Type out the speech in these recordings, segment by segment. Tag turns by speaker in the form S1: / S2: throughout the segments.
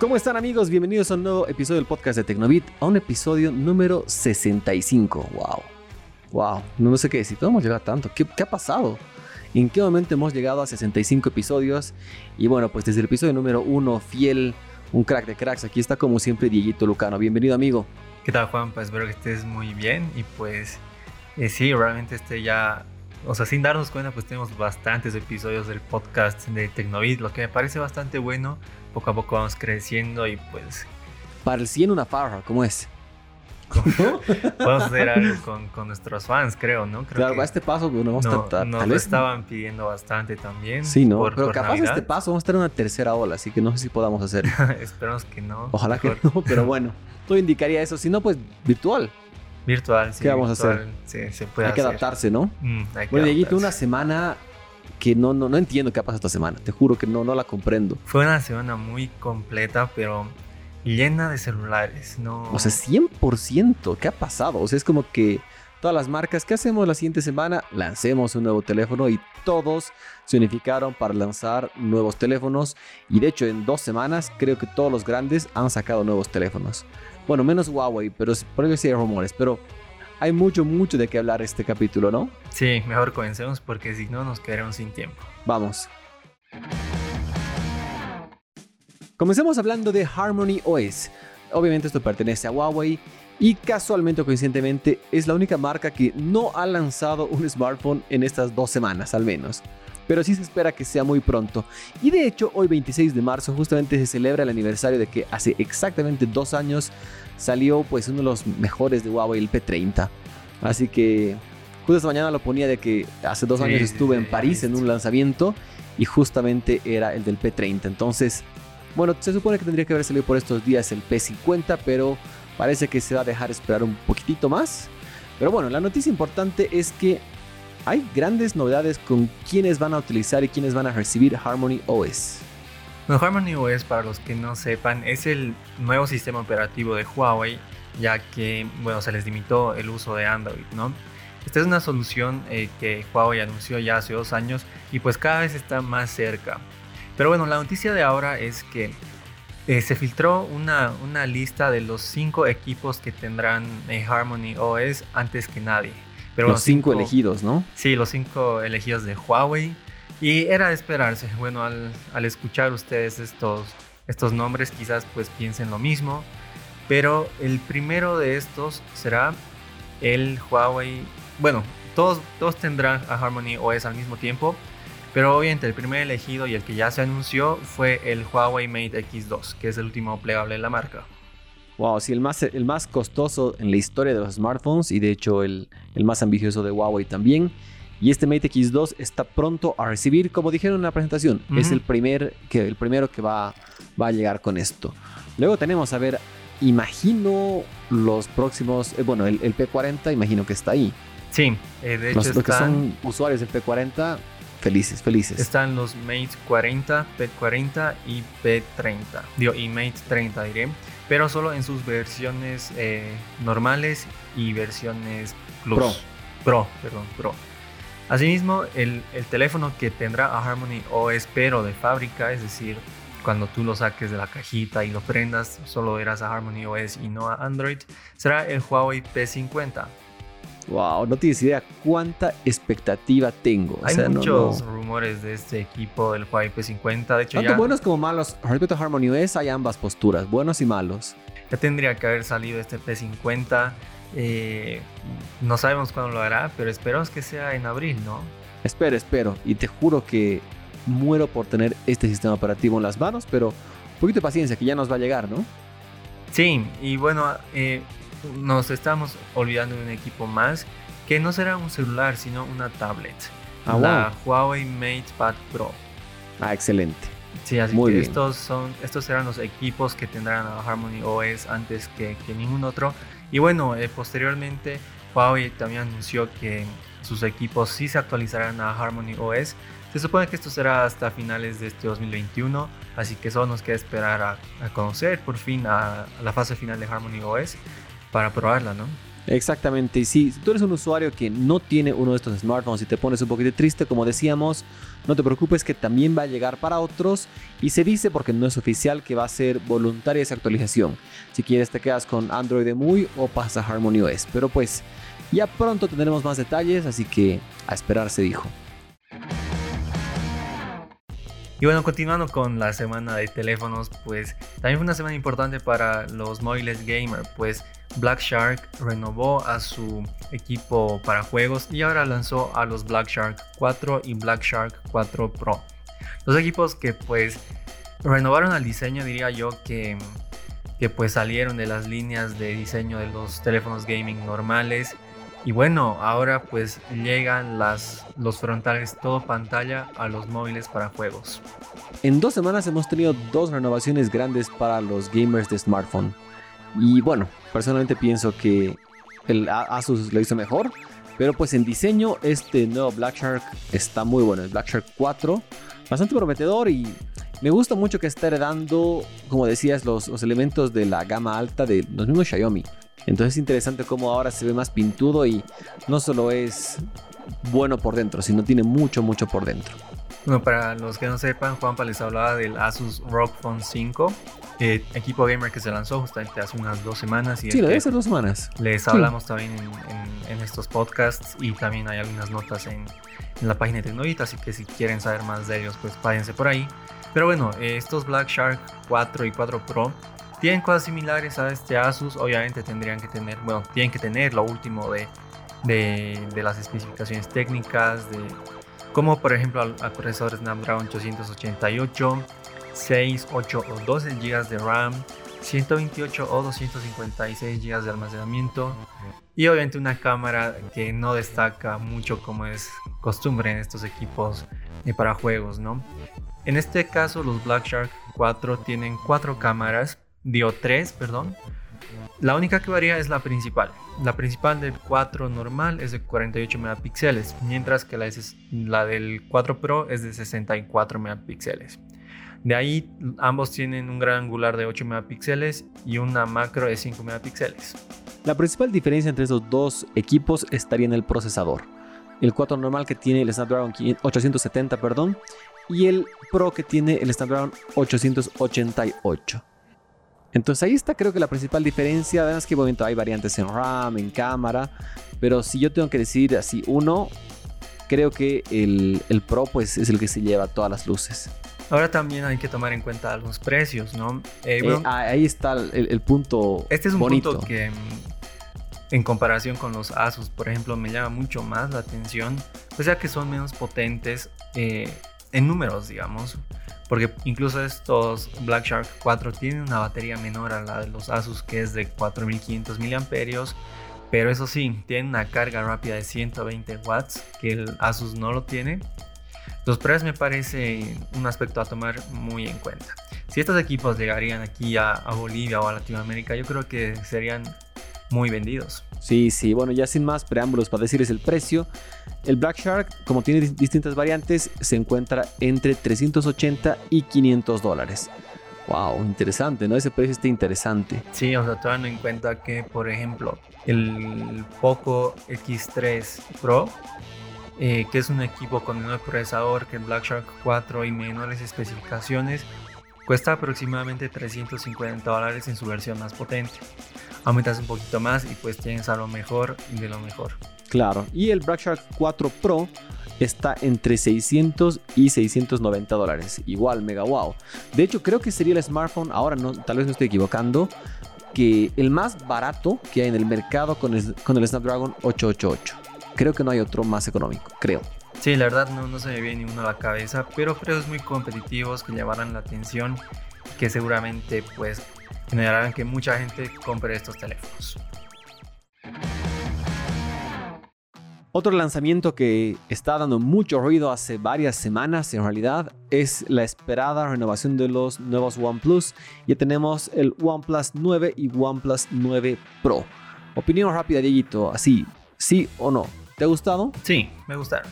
S1: ¿Cómo están amigos? Bienvenidos a un nuevo episodio del podcast de Tecnobit, a un episodio número 65. ¡Wow! ¡Wow! No, sé qué decir, ¿cómo hemos llegado a tanto? ¿Qué, ¿Qué ha pasado? ¿En qué momento hemos llegado a 65 episodios? Y bueno, pues desde el episodio número 1, fiel, un crack de cracks, aquí está como siempre Dieguito Lucano. Bienvenido amigo.
S2: ¿Qué tal Juan? Pues espero que estés muy bien y pues eh, sí, realmente este ya o sea, sin darnos cuenta, pues tenemos bastantes episodios del podcast de Tecnovid, lo que me parece bastante bueno. Poco a poco vamos creciendo y pues...
S1: Para el 100 una farra, ¿cómo es?
S2: Podemos hacer algo con, nuestros fans, creo, ¿no? Creo
S1: claro, a este paso pues, no vamos a tratar.
S2: Nos lo estaban pidiendo bastante también.
S1: Sí, ¿no? pero capaz de este paso vamos a tener una tercera ola, así que no sé si podamos hacer.
S2: Esperamos que no.
S1: Ojalá que no, pero bueno, todo indicaría eso. Si no, pues virtual.
S2: Virtual, sí.
S1: ¿Qué vamos a hacer?
S2: Sí, se puede
S1: hay que adaptarse, ¿no?
S2: Mm, que
S1: bueno, Dieguito, una semana que no, no, no entiendo qué ha pasado esta semana. Te juro que no, no la comprendo.
S2: Fue una semana muy completa, pero llena de celulares, ¿no?
S1: O sea, 100%. ¿Qué ha pasado? O sea, es como que todas las marcas, ¿qué hacemos la siguiente semana? Lancemos un nuevo teléfono y todos se unificaron para lanzar nuevos teléfonos. Y de hecho, en dos semanas, creo que todos los grandes han sacado nuevos teléfonos. Bueno, menos Huawei, pero por eso sí hay rumores. Pero hay mucho, mucho de qué hablar este capítulo, ¿no?
S2: Sí, mejor comencemos porque si no nos quedaremos sin tiempo.
S1: Vamos. Comencemos hablando de Harmony OS. Obviamente esto pertenece a Huawei y casualmente o coincidentemente es la única marca que no ha lanzado un smartphone en estas dos semanas al menos pero sí se espera que sea muy pronto. Y de hecho, hoy 26 de marzo justamente se celebra el aniversario de que hace exactamente dos años salió pues uno de los mejores de Huawei, el P30. Así que justo esta mañana lo ponía de que hace dos años estuve en París en un lanzamiento y justamente era el del P30. Entonces, bueno, se supone que tendría que haber salido por estos días el P50, pero parece que se va a dejar esperar un poquitito más. Pero bueno, la noticia importante es que hay grandes novedades con quienes van a utilizar y quienes van a recibir Harmony OS.
S2: Bueno, Harmony OS, para los que no sepan, es el nuevo sistema operativo de Huawei, ya que, bueno, se les limitó el uso de Android, ¿no? Esta es una solución eh, que Huawei anunció ya hace dos años y pues cada vez está más cerca. Pero bueno, la noticia de ahora es que eh, se filtró una, una, lista de los cinco equipos que tendrán eh, Harmony OS antes que nadie
S1: los cinco, elegidos, ¿no?
S2: Sí, los cinco elegidos de Huawei. Y era de esperarse. Bueno, al, escuchar ustedes estos, estos nombres, quizás pues piensen lo mismo. Pero el primero de estos será el Huawei. Bueno, todos, todos tendrán a Harmony OS al mismo tiempo. Pero obviamente el primer elegido y el que ya se anunció fue el Huawei Mate X2, que es el último plegable de la marca.
S1: Wow, sí, el más, el más costoso en la historia de los smartphones y de hecho el, el más ambicioso de Huawei también. Y este Mate X2 está pronto a recibir, como dijeron en la presentación, es el, primer, que, el primero que va, va a llegar con esto. Luego tenemos, a ver, imagino los próximos, eh, bueno, el, P40 imagino que está ahí.
S2: Sí, eh, de hecho
S1: los, que son usuarios del P40, felices, felices.
S2: Están los Mate 40, P40 y P30, digo, y Mate 30 diré pero solo en sus versiones eh, normales y versiones Plus.
S1: Pro.
S2: Pro, perdón, Pro. Asimismo, el, el, teléfono que tendrá a Harmony OS pero de fábrica, es decir, cuando tú lo saques de la cajita y lo prendas, solo verás a Harmony OS y no a Android, será el Huawei P50.
S1: Wow, no tienes idea cuánta expectativa tengo.
S2: Hay muchos rumores de este equipo del Huawei P50. De hecho,
S1: Tanto buenos como malos. Respecto a Harmony OS, hay ambas posturas, buenos y malos.
S2: Ya tendría que haber salido este P50. Eh, no sabemos cuándo lo hará, pero esperamos que sea en abril, ¿no?
S1: Espero, espero. Y te juro que muero por tener este sistema operativo en las manos, pero un poquito de paciencia, que ya nos va a llegar, ¿no?
S2: Sí, y bueno, eh, nos estamos olvidando de un equipo más que no será un celular, sino una tablet. Ah, la Huawei MatePad Pro.
S1: Ah, excelente.
S2: Sí, así que estos son, estos serán los equipos que tendrán a Harmony OS antes que, ningún otro. Y bueno, eh, posteriormente Huawei también anunció que sus equipos sí se actualizarán a Harmony OS. Se supone que esto será hasta finales de este 2021, así que solo nos queda esperar a, conocer por fin a, a la fase final de Harmony OS para probarla, ¿no?
S1: Exactamente, y si tú eres un usuario que no tiene uno de estos smartphones y te pones un poquito triste, como decíamos, no te preocupes que también va a llegar para otros y se dice porque no es oficial que va a ser voluntaria esa actualización. Si quieres te quedas con Android muy o pasa a Harmony OS, pero pues ya pronto tendremos más detalles, así que a esperar se dijo.
S2: Y bueno, continuando con la semana de teléfonos, pues también fue una semana importante para los móviles gamer, pues Black Shark renovó a su equipo para juegos y ahora lanzó a los Black Shark 4 y Black Shark 4 Pro. Los equipos que pues renovaron al diseño diría yo que, que pues salieron de las líneas de diseño de los teléfonos gaming normales y bueno, ahora pues llegan los frontales todo pantalla a los móviles para juegos.
S1: En dos semanas hemos tenido dos renovaciones grandes para los gamers de smartphone. Y bueno, personalmente pienso que el Asus lo hizo mejor. Pero pues en diseño este nuevo Black Shark está muy bueno. El Black Shark 4, bastante prometedor y me gusta mucho que está heredando, como decías, los, los elementos de la gama alta de los mismos Xiaomi. Entonces es interesante cómo ahora se ve más pintudo y no solo es bueno por dentro, sino tiene mucho, mucho por dentro.
S2: Bueno, para los que no sepan, Juanpa les hablaba del Asus ROG Phone 5, eh, equipo gamer que se lanzó justamente hace unas dos semanas.
S1: Y sí, lo debe ser dos semanas.
S2: Les hablamos también en, estos podcasts y también hay algunas notas en, la página de Tecnovita, así que si quieren saber más de ellos, pues váyanse por ahí. Pero bueno, eh, estos Black Shark 4 y 4 Pro tienen cosas similares a este Asus, obviamente tendrían que tener, bueno, tienen que tener lo último de, de, las especificaciones técnicas, de como por ejemplo al, procesador Snapdragon 888, 6, 8 o 12 GB de RAM, 128 o 256 GB de almacenamiento y obviamente una cámara que no destaca mucho como es costumbre en estos equipos eh, para juegos, ¿no? En este caso los Black Shark 4 tienen cuatro cámaras dio 3, perdón. La única que varía es la principal. La principal del 4 normal es de 48 megapíxeles, mientras que la, la del 4 Pro es de 64 megapíxeles. De ahí ambos tienen un gran angular de 8 megapíxeles y una macro de 5 megapíxeles.
S1: La principal diferencia entre esos dos equipos estaría en el procesador. El 4 normal que tiene el Snapdragon 870, perdón, y el Pro que tiene el Snapdragon 888. Entonces ahí está creo que la principal diferencia. Además que momento hay variantes en RAM, en cámara. Pero si yo tengo que decir así uno, creo que el, Pro pues es el que se lleva todas las luces.
S2: Ahora también hay que tomar en cuenta los precios, ¿no?
S1: Eh, eh, ahí está el, punto.
S2: Este es un punto que mm, en comparación con los Asus, por ejemplo, me llama mucho más la atención, pues ya que son menos potentes eh, en números, digamos. Porque incluso estos Black Shark 4 tienen una batería menor a la de los Asus que es de 4500 mAh. Pero eso sí, tienen una carga rápida de 120 watts que el Asus no lo tiene. Los precios me parece un aspecto a tomar muy en cuenta. Si estos equipos llegarían aquí a, a Bolivia o a Latinoamérica, yo creo que serían muy vendidos.
S1: Sí, sí, bueno, ya sin más preámbulos para decirles el precio. El Black Shark, como tiene distintas variantes, se encuentra entre 380 y 500 dólares. Wow, interesante, ¿no? Ese precio está interesante.
S2: Sí, o sea, tomando en cuenta que, por ejemplo, el Poco X3 Pro, eh, que es un equipo con menor procesador que el Black Shark 4 y menores especificaciones, cuesta aproximadamente 350 dólares en su versión más potente aumentas un poquito más y pues tienes a lo mejor y de lo mejor.
S1: Claro, y el Black Shark 4 Pro está entre 600 y 690 dólares. Igual, mega wow. De hecho, creo que sería el smartphone, ahora no, tal vez me estoy equivocando, que el más barato que hay en el mercado con el, con el Snapdragon 888. Creo que no hay otro más económico, creo.
S2: Sí, la verdad no, no se me viene ninguno a la cabeza, pero precios muy competitivos que llamarán la atención, que seguramente pues generarán que mucha gente compre estos teléfonos.
S1: Otro lanzamiento que está dando mucho ruido hace varias semanas en realidad es la esperada renovación de los nuevos OnePlus. Ya tenemos el OnePlus 9 y OnePlus 9 Pro. Opinión rápida, Dieguito, así, sí o no. ¿Te ha gustado?
S2: Sí, me gustaron.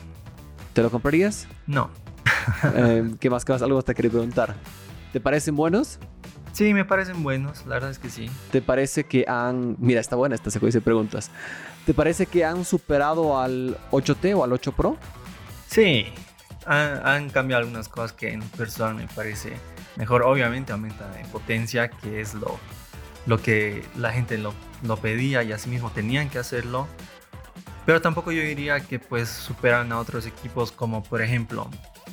S1: ¿Te lo comprarías?
S2: No.
S1: Eh, ¿Qué más? ¿Qué más? Algo te quería preguntar. ¿Te parecen buenos?
S2: Sí, me parecen buenos, la verdad es que sí.
S1: ¿Te parece que han... Mira, está buena esta secuencia de preguntas. ¿Te parece que han superado al 8T o al 8 Pro?
S2: Sí, han, cambiado algunas cosas que en persona me parece mejor. Obviamente aumenta en potencia, que es lo, lo que la gente lo, lo pedía y asimismo tenían que hacerlo. Pero tampoco yo diría que pues superan a otros equipos como por ejemplo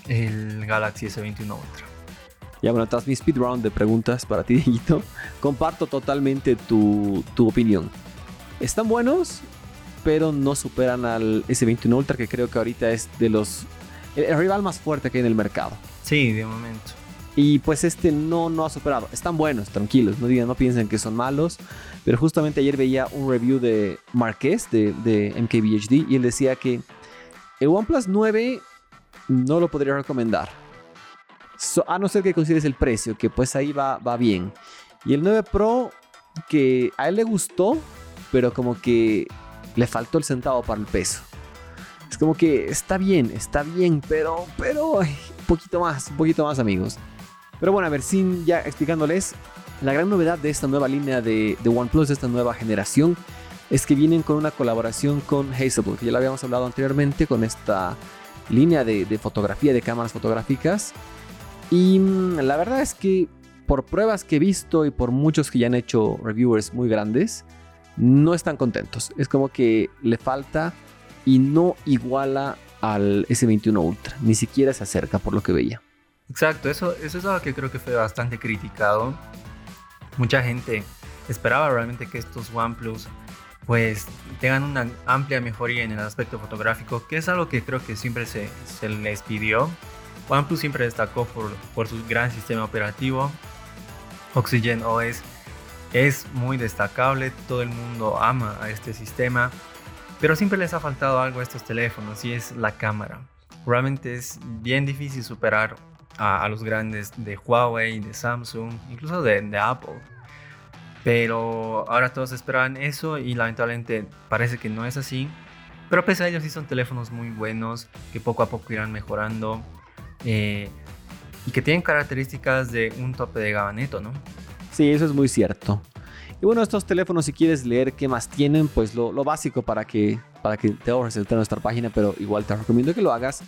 S2: el Galaxy S21 Ultra.
S1: Ya bueno, tras mi speed round de preguntas para ti, Dieguito, comparto totalmente tu, tu opinión. Están buenos, pero no superan al S21 Ultra, que creo que ahorita es de los el, rival más fuerte que hay en el mercado.
S2: Sí, de momento.
S1: Y pues este no, no ha superado. Están buenos, tranquilos, no, digan, no piensen que son malos. Pero justamente ayer veía un review de Marqués de, de MKBHD y él decía que el OnePlus 9 no lo podría recomendar. A no ser que consideres el precio, que pues ahí va, va bien. Y el 9 Pro, que a él le gustó, pero como que le faltó el centavo para el peso. Es como que está bien, está bien, pero, pero un poquito más, un poquito más amigos. Pero bueno, a ver, sin ya explicándoles, la gran novedad de esta nueva línea de, OnePlus, de esta nueva generación, es que vienen con una colaboración con Hazelwood, que ya lo habíamos hablado anteriormente, con esta línea de, de fotografía, de cámaras fotográficas. Y mm, la verdad es que por pruebas que he visto y por muchos que ya han hecho reviewers muy grandes, no están contentos. Es como que le falta y no iguala al S21 Ultra, ni siquiera se acerca por lo que veía.
S2: Exacto, eso, eso es algo que creo que fue bastante criticado. Mucha gente esperaba realmente que estos OnePlus pues tengan una amplia mejoría en el aspecto fotográfico, que es algo que creo que siempre se, se les pidió. OnePlus siempre destacó por, por su gran sistema operativo. Oxygen OS es muy destacable, todo el mundo ama a este sistema. Pero siempre les ha faltado algo a estos teléfonos y es la cámara. Realmente es bien difícil superar a, los grandes de Huawei, de Samsung, incluso de, de Apple. Pero ahora todos esperan eso y lamentablemente parece que no es así. Pero pese a ello sí son teléfonos muy buenos que poco a poco irán mejorando eh, y que tienen características de un tope de gama neto, ¿no?
S1: Sí, eso es muy cierto. Y bueno, estos teléfonos, si quieres leer qué más tienen, pues lo, básico para que, para que te ahorres el en nuestra página, pero igual te recomiendo que lo hagas.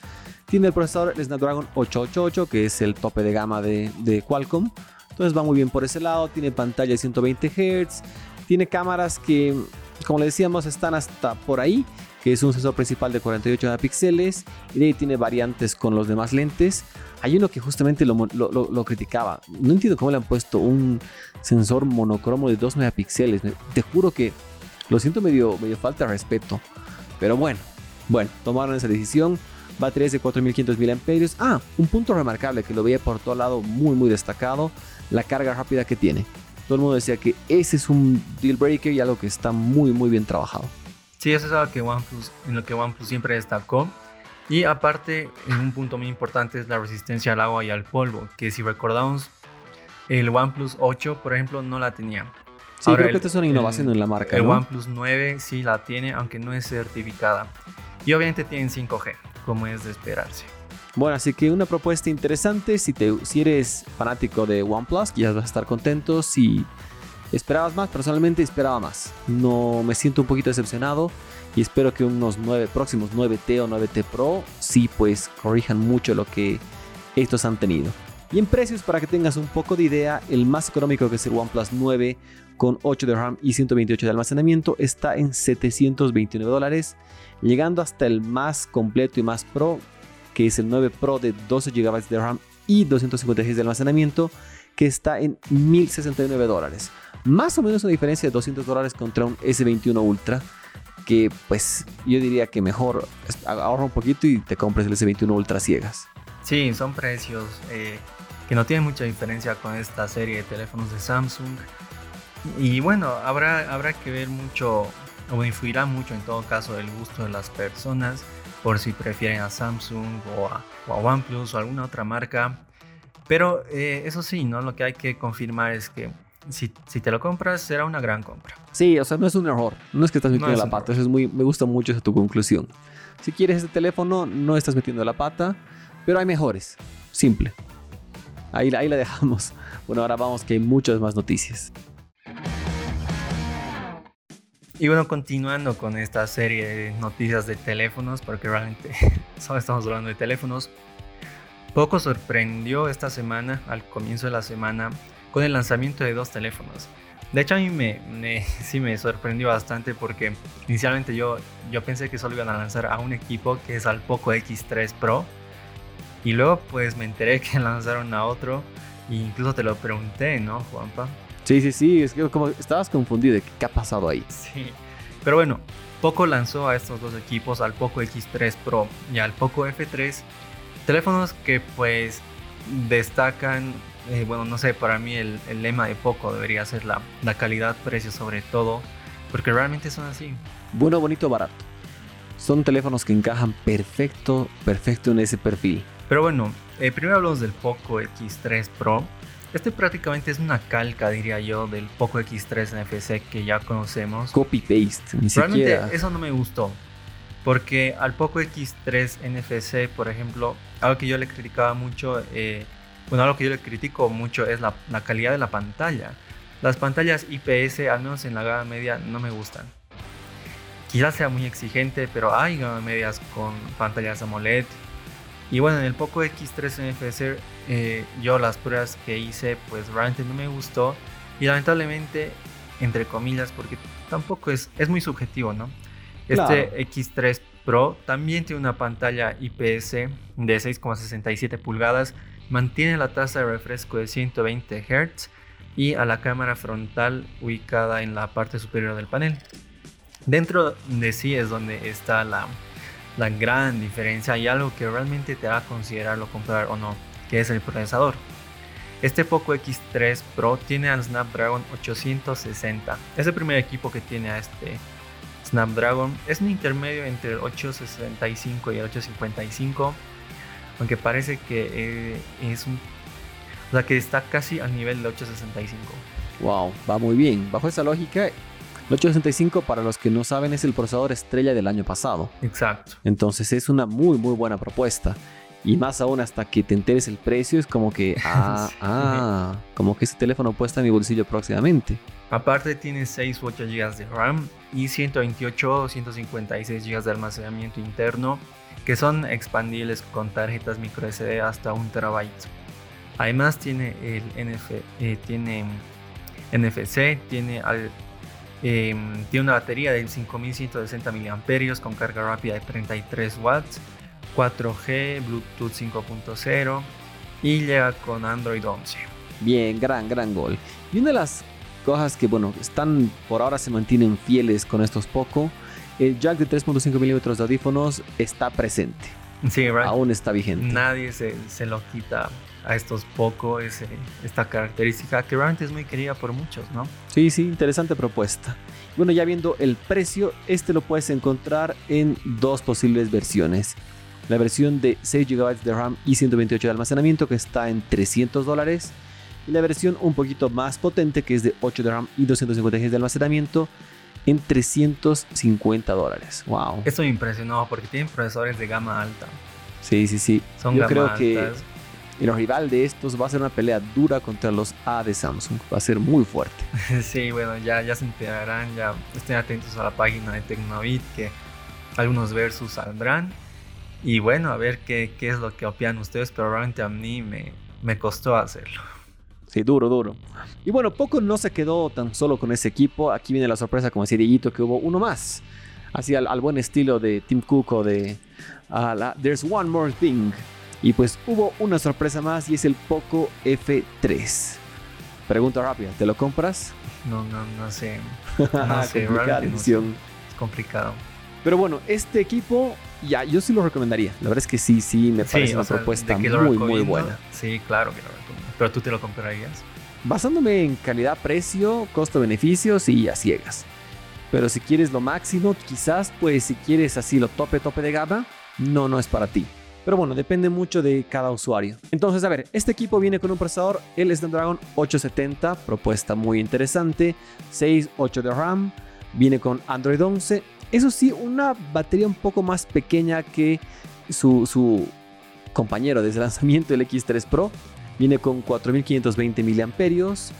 S1: Tiene el procesador Snapdragon 888, que es el tope de gama de, de Qualcomm. Entonces va muy bien por ese lado. Tiene pantalla de 120 Hz. Tiene cámaras que, como le decíamos, están hasta por ahí que es un sensor principal de 48 megapíxeles y de ahí tiene variantes con los demás lentes. Hay uno que justamente lo, criticaba. No entiendo cómo le han puesto un sensor monocromo de 2 megapíxeles. Te juro que lo siento medio, medio falta de respeto. Pero bueno, bueno, tomaron esa decisión. Baterías de 4500 mAh. Ah, un punto remarcable que lo veía por todo lado muy muy destacado, la carga rápida que tiene. Todo el mundo decía que ese es un deal breaker y algo que está muy muy bien trabajado.
S2: Sí, eso es algo que OnePlus, en lo que OnePlus siempre destacó. Y aparte, un punto muy importante es la resistencia al agua y al polvo, que si recordamos, el OnePlus 8, por ejemplo, no la tenía.
S1: Sí, creo que esta es una innovación en la marca.
S2: El OnePlus 9 sí la tiene, aunque no es certificada. Y obviamente tienen 5G, como es de esperarse.
S1: Bueno, así que una propuesta interesante. Si, te, si eres fanático de OnePlus, ya vas a estar contento. Si ¿Esperabas más? Personalmente esperaba más. No me siento un poquito decepcionado y espero que unos nueve, próximos 9T o 9T Pro sí pues corrijan mucho lo que estos han tenido. Y en precios, para que tengas un poco de idea, el más económico que es el OnePlus 9 con 8 de RAM y 128 de almacenamiento está en 729 dólares, llegando hasta el más completo y más pro, que es el 9 Pro de 12 GB de RAM y 256 de almacenamiento, que está en 1069 dólares más o menos una diferencia de 200 dólares contra un S21 Ultra que pues yo diría que mejor ahorra un poquito y te compres el S21 Ultra ciegas.
S2: Sí, son precios eh, que no tienen mucha diferencia con esta serie de teléfonos de Samsung. Y bueno, habrá, habrá que ver mucho, o influirá mucho en todo caso el gusto de las personas, por si prefieren a Samsung o a, OnePlus o alguna otra marca. Pero eh, eso sí, ¿no? Lo que hay que confirmar es que si, te lo compras, será una gran compra.
S1: Sí, o sea, no es un error. No es que estás metiendo la pata. Eso es muy, me gusta mucho esa tu conclusión. Si quieres este teléfono, no estás metiendo la pata, pero hay mejores. Simple. ahí, ahí la dejamos. Bueno, ahora vamos que hay muchas más noticias.
S2: Y bueno, continuando con esta serie de noticias de teléfonos, porque realmente solo estamos hablando de teléfonos, poco sorprendió esta semana, al comienzo de la semana, con el lanzamiento de dos teléfonos. De hecho, a mí me, sí me sorprendió bastante porque inicialmente yo, yo pensé que solo iban a lanzar a un equipo que es al Poco X3 Pro. Y luego pues me enteré que lanzaron a otro. E incluso te lo pregunté, ¿no, Juanpa?
S1: Sí, sí, sí. Es que como estabas confundido de qué ha pasado ahí.
S2: Sí. Pero bueno, Poco lanzó a estos dos equipos, al Poco X3 Pro y al Poco F3. Teléfonos que pues destacan eh, bueno, no sé, para mí el, lema de Poco debería ser la, la calidad-precio sobre todo, porque realmente son así.
S1: Bueno, bonito, barato. Son teléfonos que encajan perfecto, perfecto en ese perfil.
S2: Pero bueno, eh, primero hablamos del Poco X3 Pro. Este prácticamente es una calca, diría yo, del Poco X3 NFC que ya conocemos.
S1: Copy-paste, ni
S2: Realmente eso no me gustó. Porque al Poco X3 NFC, por ejemplo, algo que yo le criticaba mucho eh, bueno, algo que yo le critico mucho es la, calidad de la pantalla. Las pantallas IPS, al menos en la gama media, no me gustan. Quizás sea muy exigente, pero hay gama medias con pantallas AMOLED. Y bueno, en el Poco X3 NFC, eh, yo las pruebas que hice, pues realmente no me gustó. Y lamentablemente, entre comillas, porque tampoco es, es muy subjetivo, ¿no? Este X3 Pro también tiene una pantalla IPS de 6,67 pulgadas Mantiene la tasa de refresco de 120 Hz y a la cámara frontal ubicada en la parte superior del panel. Dentro de sí es donde está la, la gran diferencia y algo que realmente te va a considerarlo comprar o no, que es el procesador. Este Poco X3 Pro tiene al Snapdragon 860. Es el primer equipo que tiene a este Snapdragon. Es un intermedio entre el 865 y el 855 aunque parece que eh, es un... O sea, que está casi al nivel de 865.
S1: Wow, va muy bien. Bajo esa lógica, el 865, para los que no saben, es el procesador estrella del año pasado.
S2: Exacto.
S1: Entonces es una muy, muy buena propuesta. Y más aún hasta que te enteres el precio, es como que, ah, ah, como que ese teléfono puede estar en mi bolsillo próximamente.
S2: Aparte tiene 6 u 8 GB de RAM y 128 o 156 GB de almacenamiento interno que son expandibles con tarjetas micro SD hasta un terabyte. Además tiene el NF, eh, tiene NFC, tiene, em, tiene una batería de 5160 mAh con carga rápida de 33 watts, 4G, Bluetooth 5.0 y llega con Android 11.
S1: Bien, gran, gran gol. Y una de las cosas que, bueno, están por ahora se mantienen fieles con estos poco el jack de 3.5 milímetros de audífonos está presente.
S2: Sí, right.
S1: Aún está vigente.
S2: Nadie se, se lo quita a estos poco ese, esta característica que realmente es muy querida por muchos, ¿no?
S1: Sí, sí, interesante propuesta. Bueno, ya viendo el precio, este lo puedes encontrar en dos posibles versiones. La versión de 6 GB de RAM y 128 de almacenamiento que está en 300 dólares. Y la versión un poquito más potente que es de 8 de RAM y 250 GB de almacenamiento en 350 dólares. Wow.
S2: Esto me impresionó porque tienen procesadores de gama alta.
S1: Sí, sí, sí. Son Yo creo que el rival de estos va a ser una pelea dura contra los A de Samsung. Va a ser muy fuerte.
S2: sí, bueno, ya, ya se enterarán. Ya estén atentos a la página de Tecnobit que algunos versus saldrán. Y bueno, a ver qué, qué es lo que opinan ustedes. Pero realmente a mí me, me costó hacerlo.
S1: Sí, duro, duro. Y bueno, poco no se quedó tan solo con ese equipo. Aquí viene la sorpresa, como decía Dieguito, que hubo uno más. Así al, buen estilo de Tim Cook o de There's One More Thing. Y pues hubo una sorpresa más y es el Poco F3. Pregunta rápida, ¿te lo compras?
S2: No, no, no sé. No sé, Es complicado.
S1: Pero bueno, este equipo, ya, yo sí lo recomendaría. La verdad es que sí, sí, me parece una propuesta muy, muy buena.
S2: Sí, claro que lo recomiendo. ¿Pero tú te lo comprarías?
S1: Basándome en calidad, precio, costo-beneficios y a ciegas. Pero si quieres lo máximo, quizás, pues si quieres así lo tope, tope de gama, no, no es para ti. Pero bueno, depende mucho de cada usuario. Entonces, a ver, este equipo viene con un procesador, el Snapdragon 870, propuesta muy interesante, 6, 8 de RAM, viene con Android 11. Eso sí, una batería un poco más pequeña que su, su compañero de lanzamiento, el X3 Pro, Viene con 4520 miliamperios.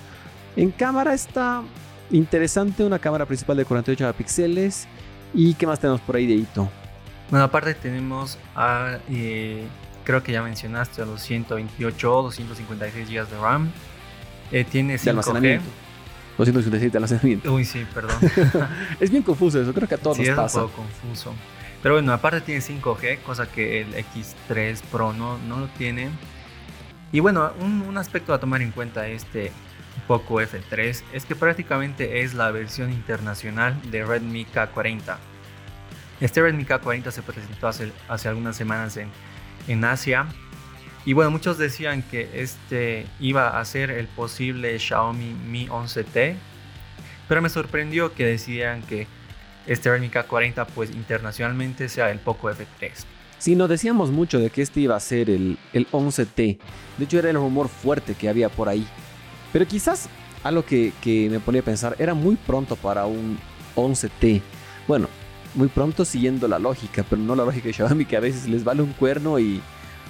S1: En cámara está interesante, una cámara principal de 48 megapíxeles. ¿Y qué más tenemos por ahí de hito?
S2: Bueno, aparte tenemos a, eh, creo que ya mencionaste, a los 128 o 256 GB de RAM. Eh, tiene 5G.
S1: almacenamiento. 256 de almacenamiento.
S2: Uy, sí, perdón.
S1: es bien confuso eso, creo que a todos
S2: sí,
S1: nos
S2: es
S1: pasa.
S2: un poco confuso. Pero bueno, aparte tiene 5G, cosa que el X3 Pro no, no lo tiene. Y bueno, un, un aspecto a tomar en cuenta este Poco F3 es que prácticamente es la versión internacional de Redmi K40. Este Redmi K40 se presentó hace, hace algunas semanas en, en Asia. Y bueno, muchos decían que este iba a ser el posible Xiaomi Mi 11T. Pero me sorprendió que decían que este Redmi K40 pues internacionalmente sea el Poco F3.
S1: Sí, nos decíamos mucho de que este iba a ser el, el 11T. De hecho, era el rumor fuerte que había por ahí. Pero quizás algo que, que me ponía a pensar, era muy pronto para un 11T. Bueno, muy pronto siguiendo la lógica, pero no la lógica de Xiaomi que a veces les vale un cuerno y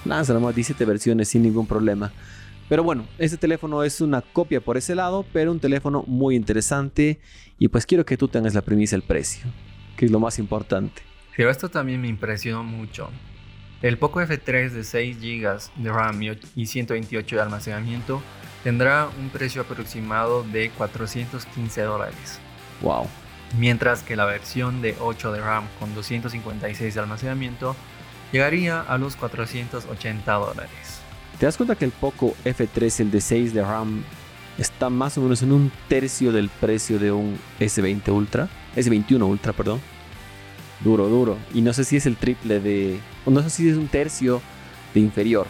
S1: lanzan más 17 versiones sin ningún problema. Pero bueno, este teléfono es una copia por ese lado, pero un teléfono muy interesante y pues quiero que tú tengas la premisa el precio, que es lo más importante.
S2: Pero esto también me impresionó mucho. El Poco F3 de 6 GB de RAM y 128 de almacenamiento tendrá un precio aproximado de 415 dólares.
S1: Wow.
S2: Mientras que la versión de 8 de RAM con 256 de almacenamiento llegaría a los 480 dólares.
S1: ¿Te das cuenta que el Poco F3, el de 6 de RAM, está más o menos en un tercio del precio de un S20 Ultra? S21 Ultra, perdón. Duro, duro. Y no sé si es el triple de... No sé si es un tercio de inferior.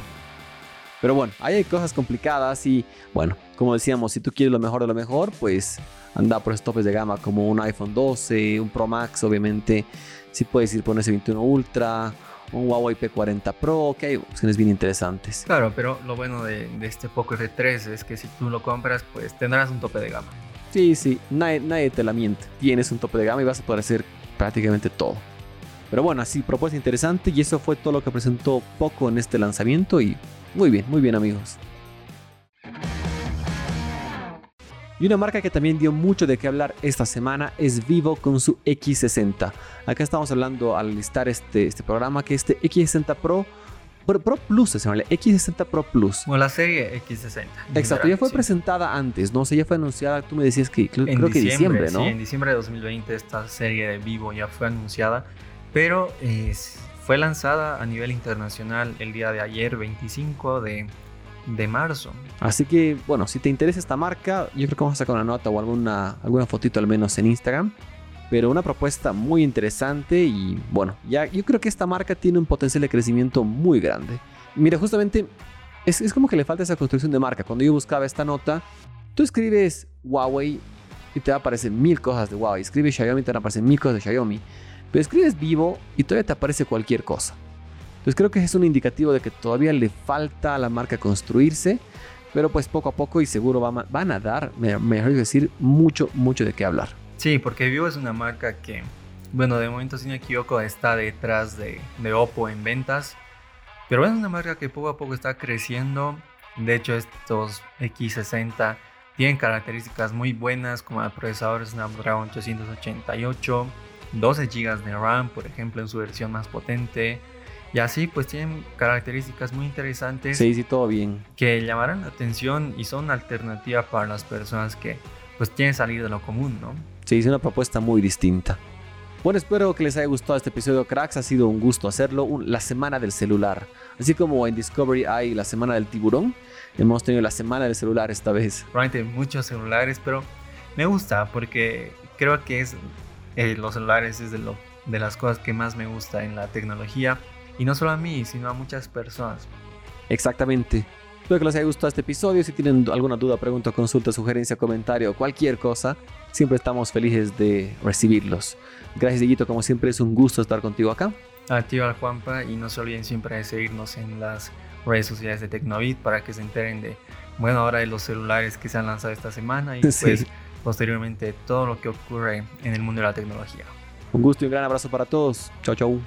S1: Pero bueno, ahí hay cosas complicadas y bueno, como decíamos, si tú quieres lo mejor de lo mejor, pues anda por topes de gama como un iPhone 12, un Pro Max, obviamente. Si puedes ir por un S21 Ultra, un Huawei P40 Pro, que hay opciones bien interesantes.
S2: Claro, pero lo bueno de, de, este Poco F3 es que si tú lo compras, pues tendrás un tope de gama.
S1: Sí, sí, nadie, nadie te la miente. Tienes un tope de gama y vas a poder hacer prácticamente todo. Pero bueno, así, propuesta interesante y eso fue todo lo que presentó Poco en este lanzamiento y muy bien, muy bien amigos. Y una marca que también dio mucho de qué hablar esta semana es Vivo con su X60. Acá estamos hablando al listar este, este programa que este X60 Pro, Pro, Pro Plus se llama, X60 Pro Plus.
S2: O la serie X60.
S1: Exacto, ya fue sí. presentada antes, no sé, ya fue anunciada, tú me decías que creo, creo que diciembre, diciembre, ¿no?
S2: Sí, en diciembre de 2020 esta serie de Vivo ya fue anunciada, pero eh, fue lanzada a nivel internacional el día de ayer, 25 de, de marzo.
S1: Así que, bueno, si te interesa esta marca, yo creo que vamos a sacar una nota o alguna, alguna fotito al menos en Instagram. Pero una propuesta muy interesante y bueno, ya yo creo que esta marca tiene un potencial de crecimiento muy grande. Mira, justamente es, es como que le falta esa construcción de marca. Cuando yo buscaba esta nota, tú escribes Huawei y te va a aparecer mil cosas de Huawei. Escribes Xiaomi y te van a mil cosas de Xiaomi. Pero escribes Vivo y todavía te aparece cualquier cosa. Entonces creo que es un indicativo de que todavía le falta a la marca construirse, pero pues poco a poco y seguro van, a dar, me, me decir, mucho, mucho de qué hablar.
S2: Sí, porque Vivo es una marca que, bueno, de momento si no equivoco está detrás de, de Oppo en ventas, pero es una marca que poco a poco está creciendo. De hecho, estos X60 tienen características muy buenas como el procesador Snapdragon 888, 12 GB de RAM, por ejemplo, en su versión más potente. Y así pues tienen características muy interesantes.
S1: Sí, sí, todo bien.
S2: Que llamarán la atención y son alternativa para las personas que pues quieren salir de lo común, ¿no?
S1: Sí, es una propuesta muy distinta. Bueno, espero que les haya gustado este episodio, cracks. Ha sido un gusto hacerlo. La semana del celular. Así como en Discovery hay la semana del tiburón, hemos tenido la semana del celular esta vez.
S2: Realmente muchos celulares, pero me gusta porque creo que es eh, los celulares es de, lo, de las cosas que más me gusta en la tecnología. Y no solo a mí, sino a muchas personas.
S1: Exactamente. Espero que les haya gustado este episodio. Si tienen alguna duda, pregunta, consulta, sugerencia, comentario, cualquier cosa, siempre estamos felices de recibirlos. Gracias, Dieguito. Como siempre, es un gusto estar contigo acá.
S2: A ti, al Juanpa. Y no se olviden siempre de seguirnos en las redes sociales de Tecnovit para que se enteren de, bueno, ahora de los celulares que se han lanzado esta semana y sí. pues posteriormente todo lo que ocurre en el mundo de la tecnología.
S1: Un gusto y un gran abrazo para todos. Chao, chao.